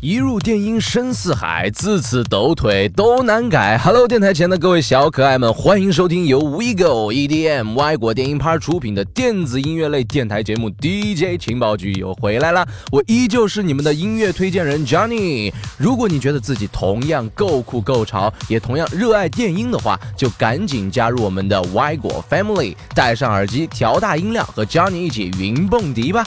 一入电音深似海，自此抖腿都难改。Hello，电台前的各位小可爱们，欢迎收听由 WeGo EDM 外国电音趴出品的电子音乐类电台节目 DJ 情报局又回来了。我依旧是你们的音乐推荐人 Johnny。如果你觉得自己同样够酷够潮，也同样热爱电音的话，就赶紧加入我们的外国 Family，戴上耳机，调大音量，和 Johnny 一起云蹦迪吧。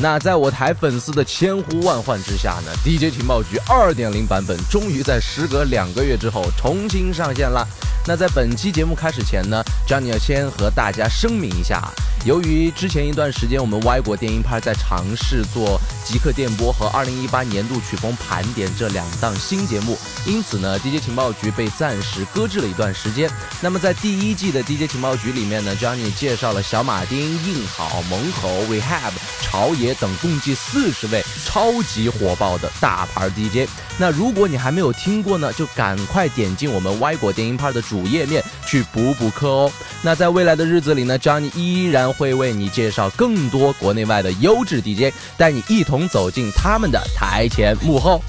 那在我台粉丝的千呼万唤之下呢，DJ 情报局二点零版本终于在时隔两个月之后重新上线了。那在本期节目开始前呢，Johnny 要先和大家声明一下，由于之前一段时间我们歪国电音派在尝试做极客电波和二零一八年度曲风盘点这两档新节目，因此呢，DJ 情报局被暂时搁置了一段时间。那么在第一季的 DJ 情报局里面呢，Johnny 介绍了小马丁、硬好、猛吼、Rehab、朝野等共计四十位超级火爆的大牌 DJ。那如果你还没有听过呢，就赶快点进我们歪果电音派的。主页面去补补课哦。那在未来的日子里呢，Johnny 依然会为你介绍更多国内外的优质 DJ，带你一同走进他们的台前幕后。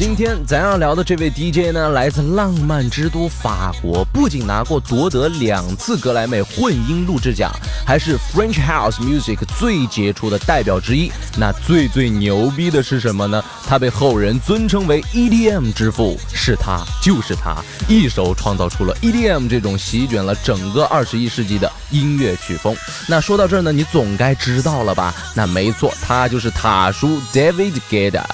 今天咱要聊的这位 DJ 呢，来自浪漫之都法国，不仅拿过夺得两次格莱美混音录制奖，还是 French House Music 最杰出的代表之一。那最最牛逼的是什么呢？他被后人尊称为 EDM 之父，是他，就是他，一手创造出了 EDM 这种席卷了整个二十一世纪的音乐曲风。那说到这儿呢，你总该知道了吧？那没错，他就是塔叔 David Guetta。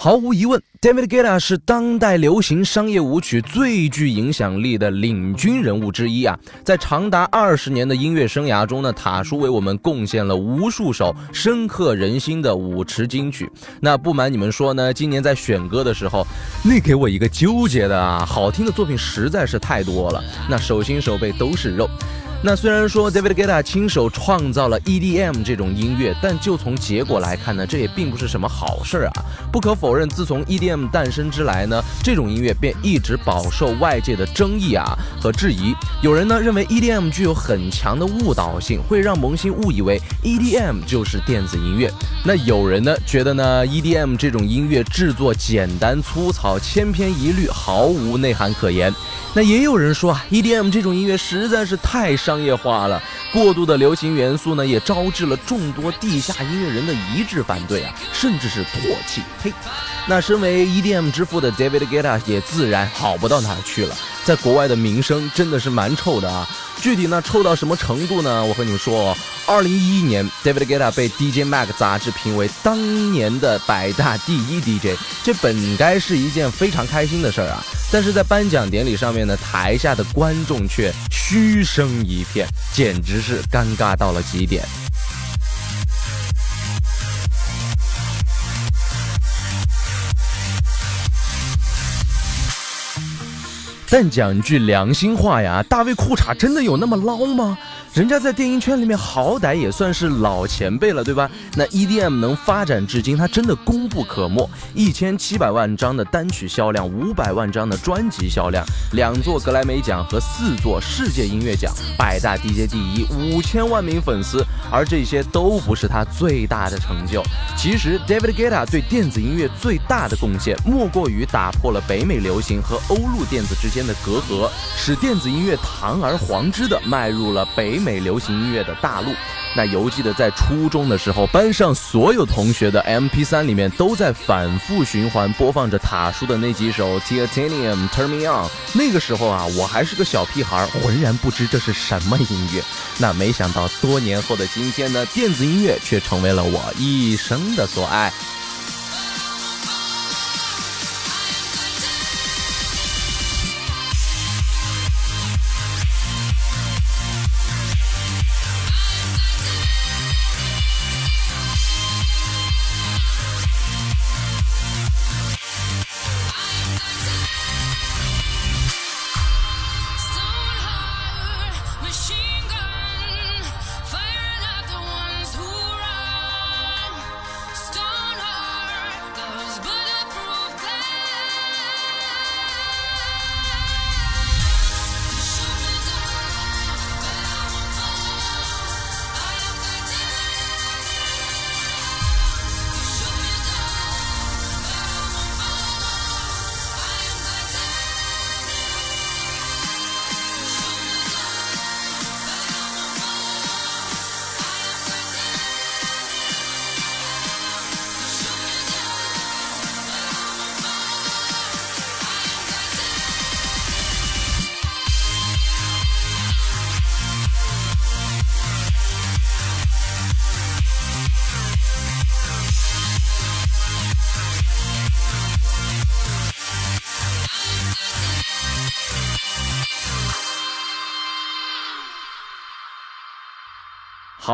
毫无疑问，David Guetta 是当代流行商业舞曲最具影响力的领军人物之一啊！在长达二十年的音乐生涯中呢，塔叔为我们贡献了无数首深刻人心的舞池金曲。那不瞒你们说呢，今年在选歌的时候，那给我一个纠结的啊！好听的作品实在是太多了，那手心手背都是肉。那虽然说 David Guetta 亲手创造了 EDM 这种音乐，但就从结果来看呢，这也并不是什么好事儿啊。不可否认，自从 EDM 诞生之来呢，这种音乐便一直饱受外界的争议啊和质疑。有人呢认为 EDM 具有很强的误导性，会让萌新误以为 EDM 就是电子音乐。那有人呢觉得呢 EDM 这种音乐制作简单粗糙、千篇一律，毫无内涵可言。那也有人说啊，EDM 这种音乐实在是太商业化了，过度的流行元素呢，也招致了众多地下音乐人的一致反对啊，甚至是唾弃。嘿，那身为 EDM 之父的 David g e t a 也自然好不到哪去了，在国外的名声真的是蛮臭的啊。具体呢臭到什么程度呢？我和你们说，二零一一年，David Guetta 被 DJ Mag 杂志评为当年的百大第一 DJ，这本该是一件非常开心的事儿啊。但是在颁奖典礼上面呢，台下的观众却嘘声一片，简直是尴尬到了极点。但讲句良心话呀，大卫裤衩真的有那么捞吗？人家在电音圈里面好歹也算是老前辈了，对吧？那 EDM 能发展至今，它真的功不可没。一千七百万张的单曲销量，五百万张的专辑销量，两座格莱美奖和四座世界音乐奖，百大 DJ 第一，五千万名粉丝。而这些都不是他最大的成就。其实，David Guetta 对电子音乐最大的贡献，莫过于打破了北美流行和欧陆电子之间的隔阂，使电子音乐堂而皇之的迈入了北美。美流行音乐的大陆，那犹记得在初中的时候，班上所有同学的 MP3 里面都在反复循环播放着塔叔的那几首 Titanium、Turn Me On。那个时候啊，我还是个小屁孩，浑然不知这是什么音乐。那没想到多年后的今天呢，电子音乐却成为了我一生的所爱。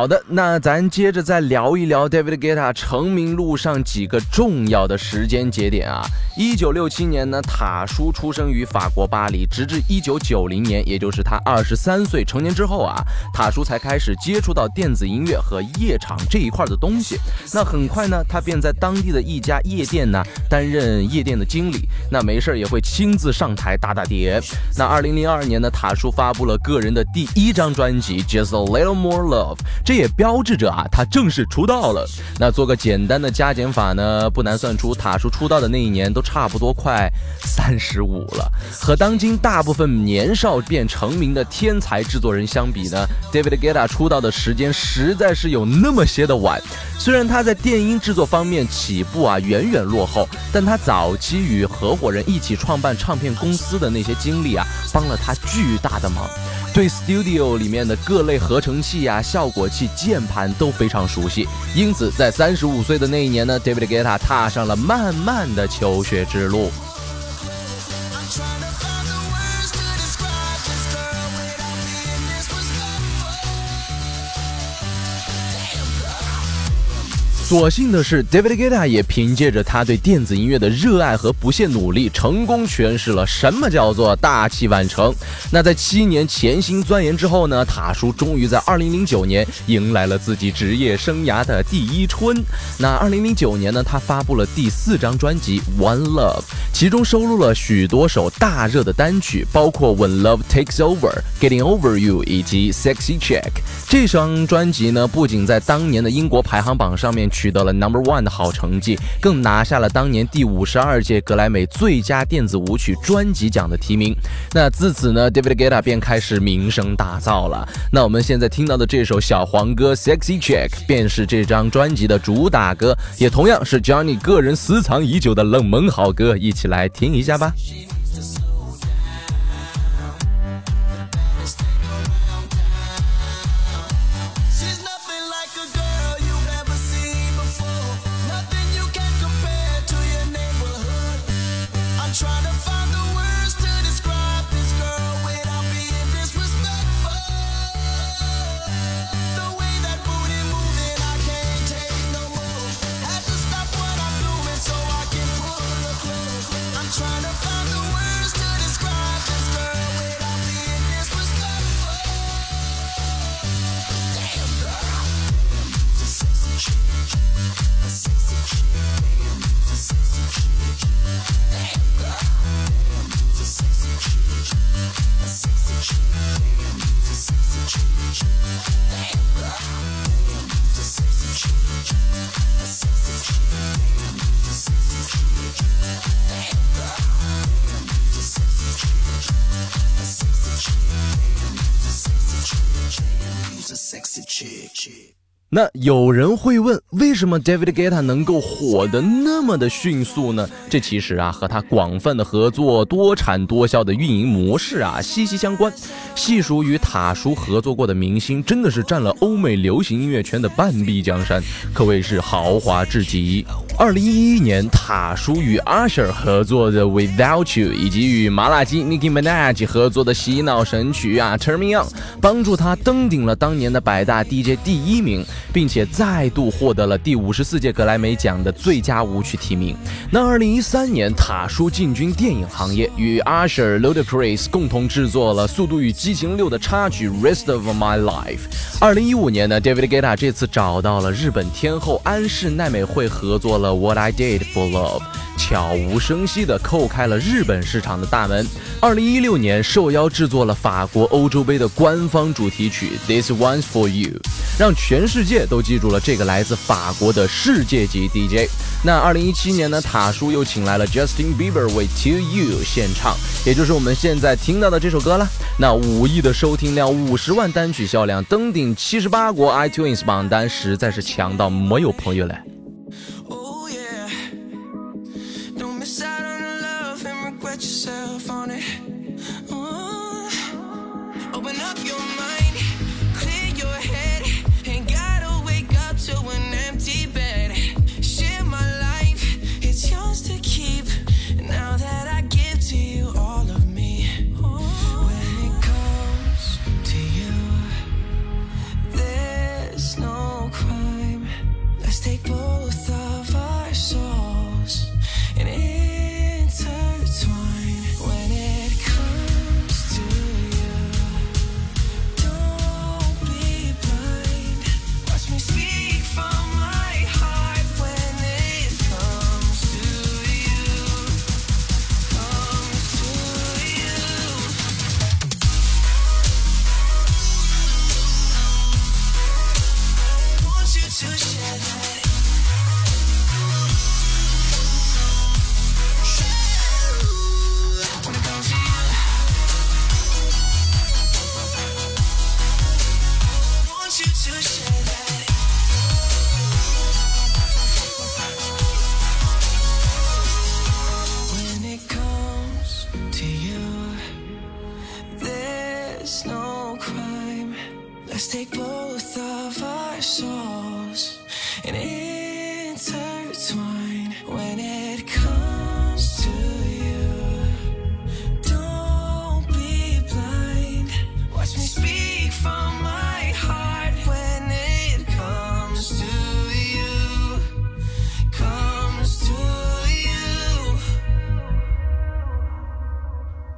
好的，那咱接着再聊一聊 David Guetta 成名路上几个重要的时间节点啊。一九六七年呢，塔叔出生于法国巴黎，直至一九九零年，也就是他二十三岁成年之后啊，塔叔才开始接触到电子音乐和夜场这一块的东西。那很快呢，他便在当地的一家夜店呢担任夜店的经理，那没事也会亲自上台打打碟。那二零零二年呢，塔叔发布了个人的第一张专辑《Just a Little More Love》。这也标志着啊，他正式出道了。那做个简单的加减法呢，不难算出塔叔出道的那一年都差不多快三十五了。和当今大部分年少便成名的天才制作人相比呢，David g e t a 出道的时间实在是有那么些的晚。虽然他在电音制作方面起步啊远远落后，但他早期与合伙人一起创办唱片公司的那些经历啊，帮了他巨大的忙。对 Studio 里面的各类合成器呀、效果器、键盘都非常熟悉。因此，在三十五岁的那一年呢，David Guetta 踏上了漫漫的求学之路。所幸的是，David g u e t a 也凭借着他对电子音乐的热爱和不懈努力，成功诠释了什么叫做大器晚成。那在七年潜心钻研之后呢，塔叔终于在2009年迎来了自己职业生涯的第一春。那2009年呢，他发布了第四张专辑《One Love》，其中收录了许多首大热的单曲，包括《When Love Takes Over》、《Getting Over You》以及《Sexy Check》。这张专辑呢，不仅在当年的英国排行榜上面。取取得了 Number One 的好成绩，更拿下了当年第五十二届格莱美最佳电子舞曲专辑奖的提名。那自此呢，David Guetta 便开始名声大噪了。那我们现在听到的这首小黄歌《Sexy Check》便是这张专辑的主打歌，也同样是 Johnny 个人私藏已久的冷门好歌，一起来听一下吧。a sexy chick. 那有人会问，为什么 David Guetta 能够火得那么的迅速呢？这其实啊，和他广泛的合作、多产多销的运营模式啊息息相关。细数与塔叔合作过的明星，真的是占了欧美流行音乐圈的半壁江山，可谓是豪华至极。二零一一年，塔叔与 Usher 合作的 Without You，以及与麻辣鸡 Nicki Minaj 合作的洗脑神曲啊 Turn Me On，帮助他登顶了当年的百大 DJ 第一名，并且再度获得了第五十四届格莱美奖的最佳舞曲提名。那二零一三年，塔叔进军电影行业，与 Usher、Ludacris 共同制作了《速度与激情六》的插曲 Rest of My Life。二零一五年呢，David Guetta 这次找到了日本天后安室奈美惠合作了。What I Did for Love，悄无声息地叩开了日本市场的大门。二零一六年，受邀制作了法国欧洲杯的官方主题曲《This One's for You》，让全世界界都记住了这个来自法国的世界级 DJ。那二零一七年呢，塔叔又请来了 Justin Bieber 为《To You》献唱，也就是我们现在听到的这首歌了。那五亿的收听量，五十万单曲销量，登顶七十八国 iTunes 榜单，实在是强到没有朋友了。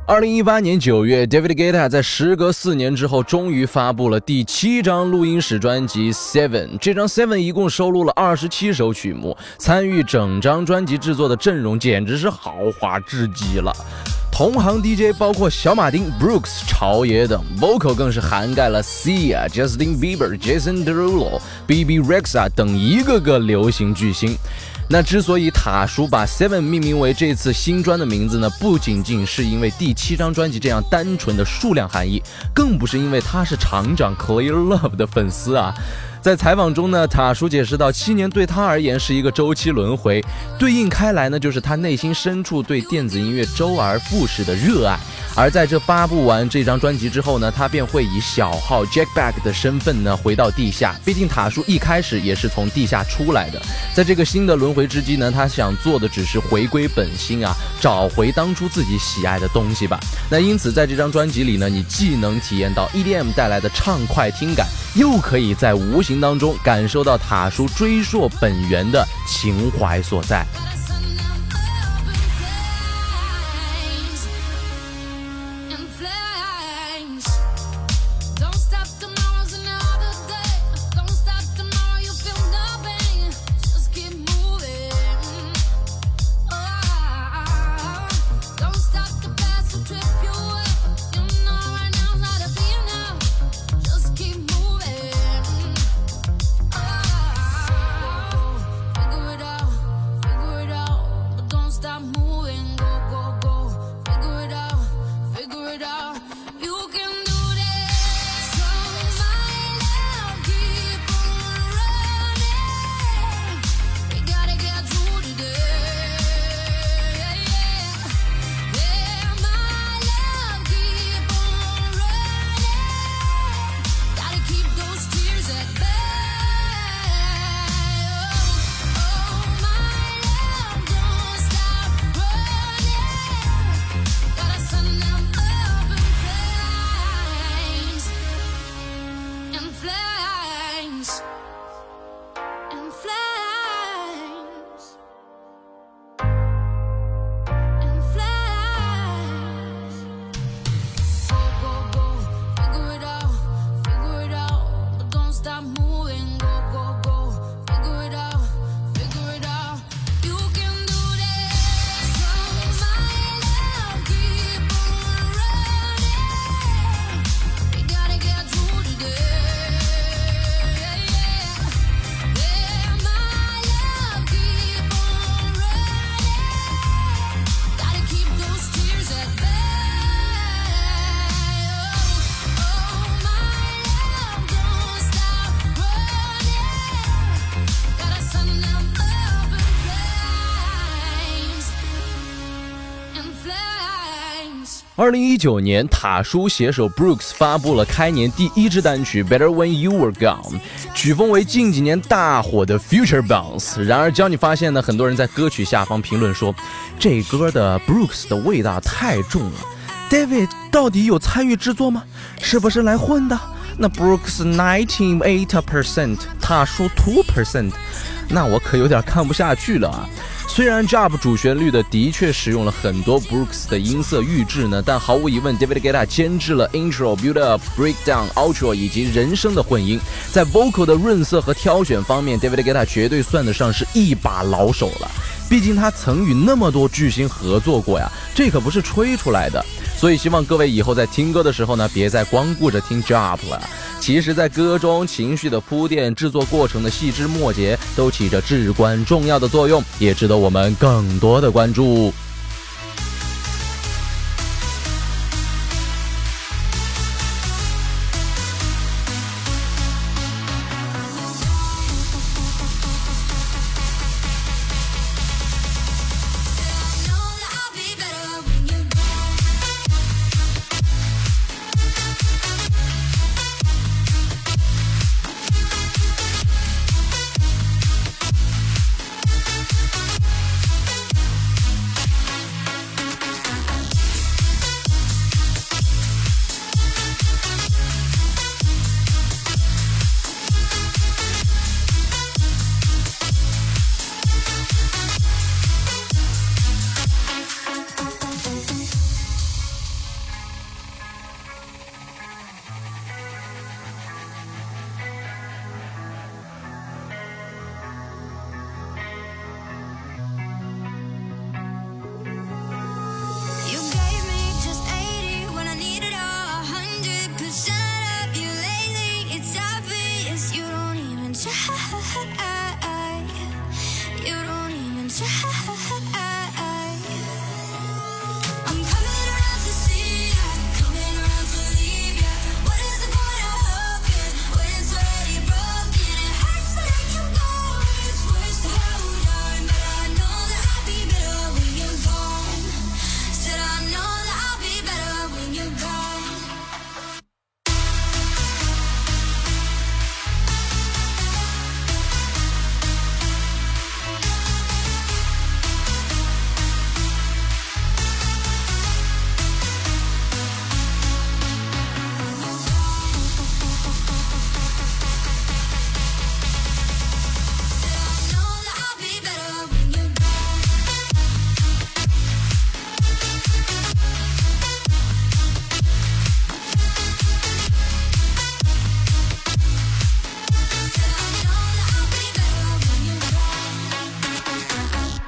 二零一八年九月，David Guetta 在时隔四年之后，终于发布了第七张录音室专辑《Seven》。这张《Seven》一共收录了二十七首曲目，参与整张专辑制作的阵容简直是豪华至极了。同行 DJ 包括小马丁、Brooks、朝野等，Vocal 更是涵盖了 Sia、Justin Bieber、Jason Derulo、BB Rexa 等一个个流行巨星。那之所以塔叔把 Seven 命名为这次新专的名字呢，不仅仅是因为第七张专辑这样单纯的数量含义，更不是因为他是厂长 Clear Love 的粉丝啊。在采访中呢，塔叔解释到，七年对他而言是一个周期轮回，对应开来呢，就是他内心深处对电子音乐周而复始的热爱。而在这发布完这张专辑之后呢，他便会以小号 Jack Back 的身份呢回到地下。毕竟塔叔一开始也是从地下出来的，在这个新的轮回之际呢，他想做的只是回归本心啊，找回当初自己喜爱的东西吧。那因此在这张专辑里呢，你既能体验到 EDM 带来的畅快听感，又可以在无形当中感受到塔叔追溯本源的情怀所在。二零一九年，塔叔携手 Brooks 发布了开年第一支单曲《Better When You Were Gone》，曲风为近几年大火的 Future Bounce。然而，教你发现呢，很多人在歌曲下方评论说，这歌的 Brooks 的味道太重了。David 到底有参与制作吗？是不是来混的？那 Brooks ninety eight percent，塔叔 two percent，那我可有点看不下去了啊！虽然 Job 主旋律的的确使用了很多 Brooks 的音色预制呢，但毫无疑问，David Geta 监制了 Intro、Build Up、Breakdown、Outro 以及人声的混音，在 Vocal 的润色和挑选方面，David Geta 绝对算得上是一把老手了。毕竟他曾与那么多巨星合作过呀，这可不是吹出来的。所以希望各位以后在听歌的时候呢，别再光顾着听 Job 了。其实，在歌中情绪的铺垫、制作过程的细枝末节，都起着至关重要的作用，也值得我们更多的关注。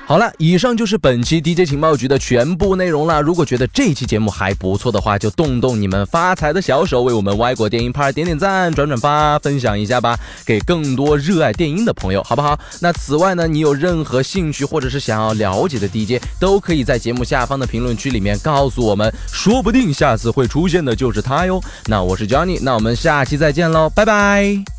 好了，以上就是本期 DJ 情报局的全部内容了。如果觉得这期节目还不错的话，就动动你们发财的小手，为我们歪国电影派点点赞、转转发、分享一下吧，给更多热爱电音的朋友，好不好？那此外呢，你有任何兴趣或者是想要了解的 DJ，都可以在节目下方的评论区里面告诉我们，说不定下次会出现的就是他哟。那我是 Johnny，那我们下期再见喽，拜拜。